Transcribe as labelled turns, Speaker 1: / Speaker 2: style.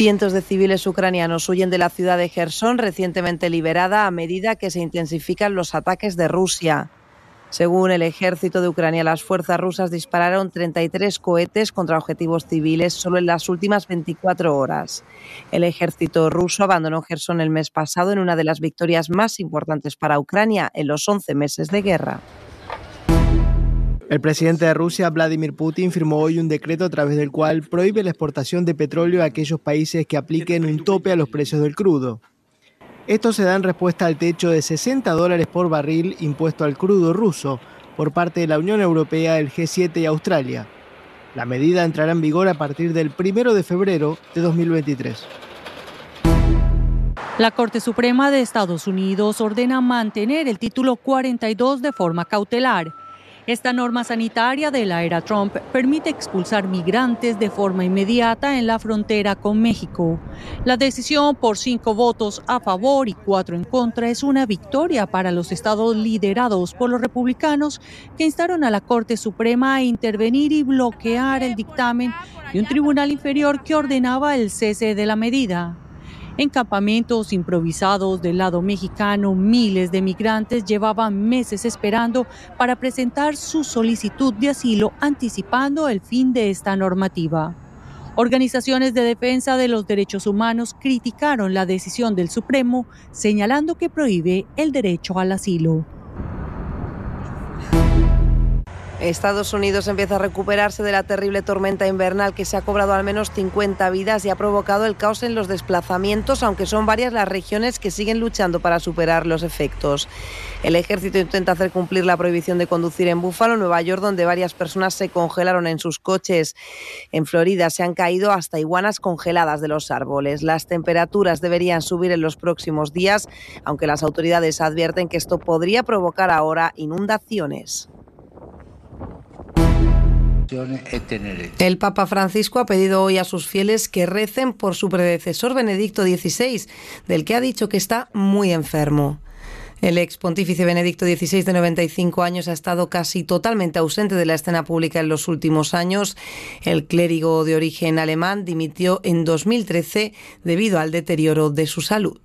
Speaker 1: Cientos de civiles ucranianos huyen de la ciudad de Gerson, recientemente liberada, a medida que se intensifican los ataques de Rusia. Según el ejército de Ucrania, las fuerzas rusas dispararon 33 cohetes contra objetivos civiles solo en las últimas 24 horas. El ejército ruso abandonó Gerson el mes pasado en una de las victorias más importantes para Ucrania en los 11 meses de guerra.
Speaker 2: El presidente de Rusia, Vladimir Putin, firmó hoy un decreto a través del cual prohíbe la exportación de petróleo a aquellos países que apliquen un tope a los precios del crudo. Esto se da en respuesta al techo de 60 dólares por barril impuesto al crudo ruso por parte de la Unión Europea, el G7 y Australia. La medida entrará en vigor a partir del 1 de febrero de 2023.
Speaker 3: La Corte Suprema de Estados Unidos ordena mantener el título 42 de forma cautelar esta norma sanitaria de la era Trump permite expulsar migrantes de forma inmediata en la frontera con México. La decisión por cinco votos a favor y cuatro en contra es una victoria para los estados liderados por los republicanos que instaron a la Corte Suprema a intervenir y bloquear el dictamen de un tribunal inferior que ordenaba el cese de la medida. En campamentos improvisados del lado mexicano, miles de migrantes llevaban meses esperando para presentar su solicitud de asilo anticipando el fin de esta normativa. Organizaciones de defensa de los derechos humanos criticaron la decisión del Supremo, señalando que prohíbe el derecho al asilo.
Speaker 1: Estados Unidos empieza a recuperarse de la terrible tormenta invernal que se ha cobrado al menos 50 vidas y ha provocado el caos en los desplazamientos, aunque son varias las regiones que siguen luchando para superar los efectos. El ejército intenta hacer cumplir la prohibición de conducir en Búfalo, Nueva York, donde varias personas se congelaron en sus coches. En Florida se han caído hasta iguanas congeladas de los árboles. Las temperaturas deberían subir en los próximos días, aunque las autoridades advierten que esto podría provocar ahora inundaciones. El Papa Francisco ha pedido hoy a sus fieles que recen por su predecesor Benedicto XVI, del que ha dicho que está muy enfermo. El ex pontífice Benedicto XVI, de 95 años, ha estado casi totalmente ausente de la escena pública en los últimos años. El clérigo de origen alemán dimitió en 2013 debido al deterioro de su salud.